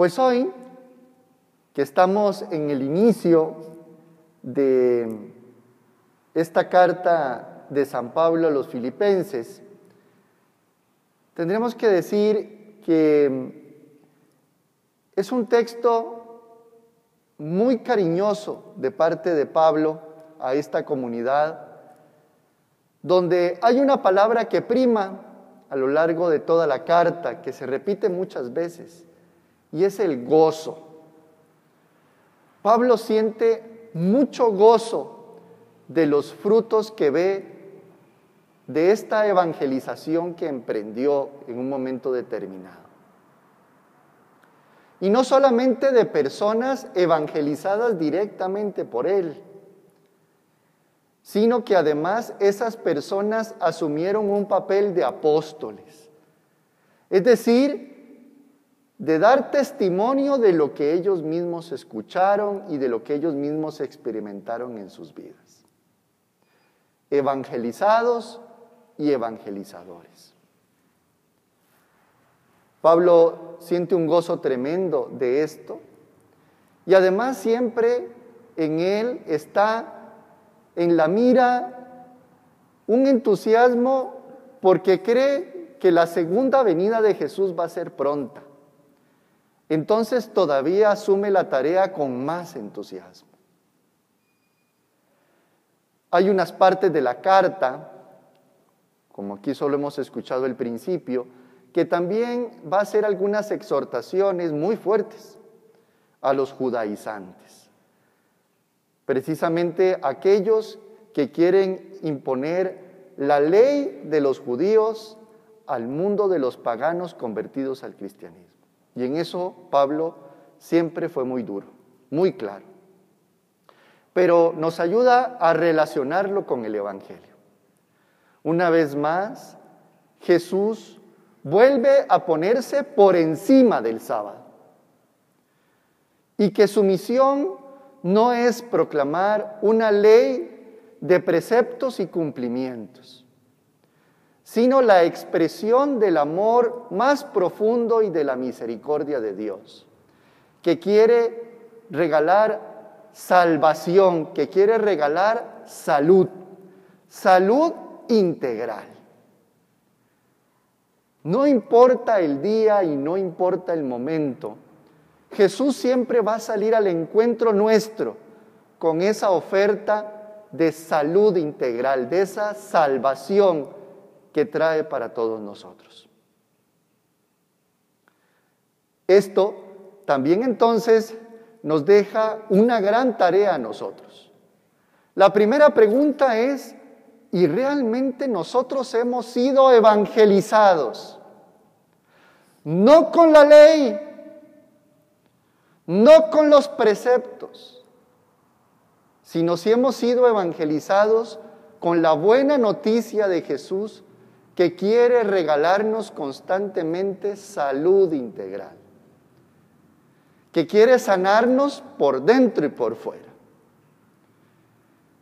Pues hoy, que estamos en el inicio de esta carta de San Pablo a los filipenses, tendremos que decir que es un texto muy cariñoso de parte de Pablo a esta comunidad, donde hay una palabra que prima a lo largo de toda la carta, que se repite muchas veces, y es el gozo. Pablo siente mucho gozo de los frutos que ve de esta evangelización que emprendió en un momento determinado. Y no solamente de personas evangelizadas directamente por él, sino que además esas personas asumieron un papel de apóstoles. Es decir, de dar testimonio de lo que ellos mismos escucharon y de lo que ellos mismos experimentaron en sus vidas. Evangelizados y evangelizadores. Pablo siente un gozo tremendo de esto y además siempre en él está en la mira un entusiasmo porque cree que la segunda venida de Jesús va a ser pronta. Entonces todavía asume la tarea con más entusiasmo. Hay unas partes de la carta, como aquí solo hemos escuchado el principio, que también va a hacer algunas exhortaciones muy fuertes a los judaizantes precisamente aquellos que quieren imponer la ley de los judíos al mundo de los paganos convertidos al cristianismo. Y en eso Pablo siempre fue muy duro, muy claro. Pero nos ayuda a relacionarlo con el Evangelio. Una vez más, Jesús vuelve a ponerse por encima del sábado y que su misión no es proclamar una ley de preceptos y cumplimientos, sino la expresión del amor más profundo y de la misericordia de Dios, que quiere regalar salvación, que quiere regalar salud, salud integral. No importa el día y no importa el momento, Jesús siempre va a salir al encuentro nuestro con esa oferta de salud integral, de esa salvación que trae para todos nosotros. Esto también entonces nos deja una gran tarea a nosotros. La primera pregunta es, ¿y realmente nosotros hemos sido evangelizados? No con la ley, no con los preceptos, sino si hemos sido evangelizados con la buena noticia de Jesús que quiere regalarnos constantemente salud integral, que quiere sanarnos por dentro y por fuera.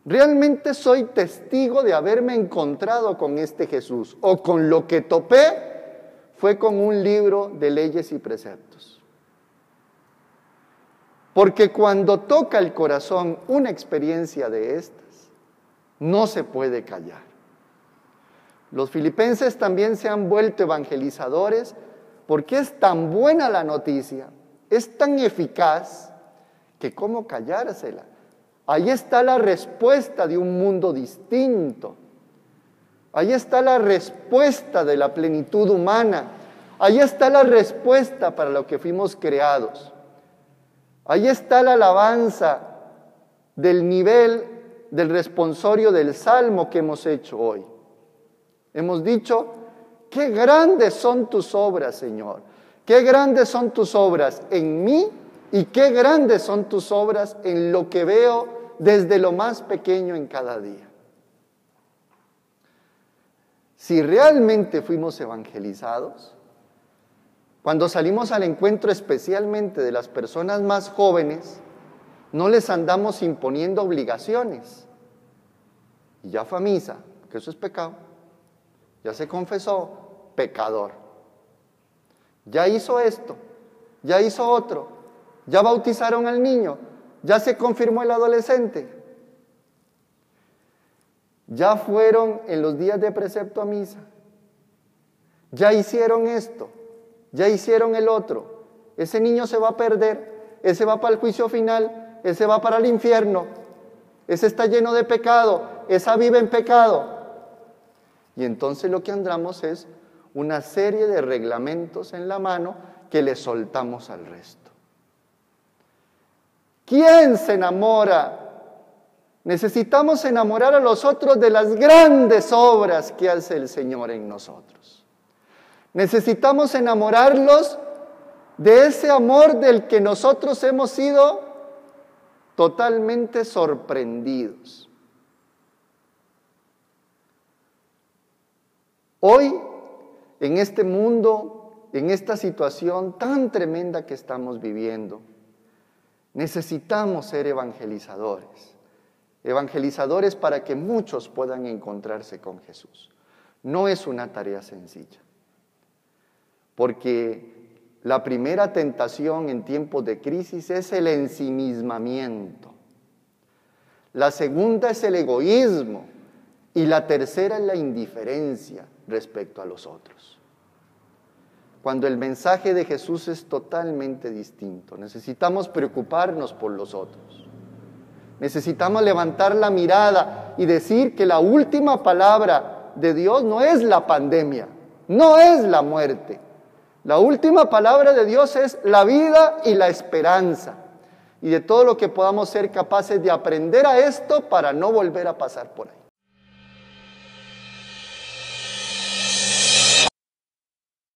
Realmente soy testigo de haberme encontrado con este Jesús o con lo que topé fue con un libro de leyes y preceptos. Porque cuando toca el corazón una experiencia de estas, no se puede callar. Los filipenses también se han vuelto evangelizadores porque es tan buena la noticia, es tan eficaz, que cómo callársela. Ahí está la respuesta de un mundo distinto. Ahí está la respuesta de la plenitud humana. Ahí está la respuesta para lo que fuimos creados. Ahí está la alabanza del nivel del responsorio del salmo que hemos hecho hoy. Hemos dicho, qué grandes son tus obras, Señor. Qué grandes son tus obras en mí y qué grandes son tus obras en lo que veo desde lo más pequeño en cada día. Si realmente fuimos evangelizados, cuando salimos al encuentro especialmente de las personas más jóvenes, no les andamos imponiendo obligaciones. Y ya fue a misa, que eso es pecado. Ya se confesó, pecador. Ya hizo esto, ya hizo otro, ya bautizaron al niño, ya se confirmó el adolescente, ya fueron en los días de precepto a misa, ya hicieron esto, ya hicieron el otro, ese niño se va a perder, ese va para el juicio final, ese va para el infierno, ese está lleno de pecado, esa vive en pecado. Y entonces lo que andamos es una serie de reglamentos en la mano que le soltamos al resto. ¿Quién se enamora? Necesitamos enamorar a los otros de las grandes obras que hace el Señor en nosotros. Necesitamos enamorarlos de ese amor del que nosotros hemos sido totalmente sorprendidos. Hoy, en este mundo, en esta situación tan tremenda que estamos viviendo, necesitamos ser evangelizadores. Evangelizadores para que muchos puedan encontrarse con Jesús. No es una tarea sencilla, porque la primera tentación en tiempos de crisis es el ensimismamiento. La segunda es el egoísmo. Y la tercera es la indiferencia respecto a los otros. Cuando el mensaje de Jesús es totalmente distinto, necesitamos preocuparnos por los otros. Necesitamos levantar la mirada y decir que la última palabra de Dios no es la pandemia, no es la muerte. La última palabra de Dios es la vida y la esperanza. Y de todo lo que podamos ser capaces de aprender a esto para no volver a pasar por ahí.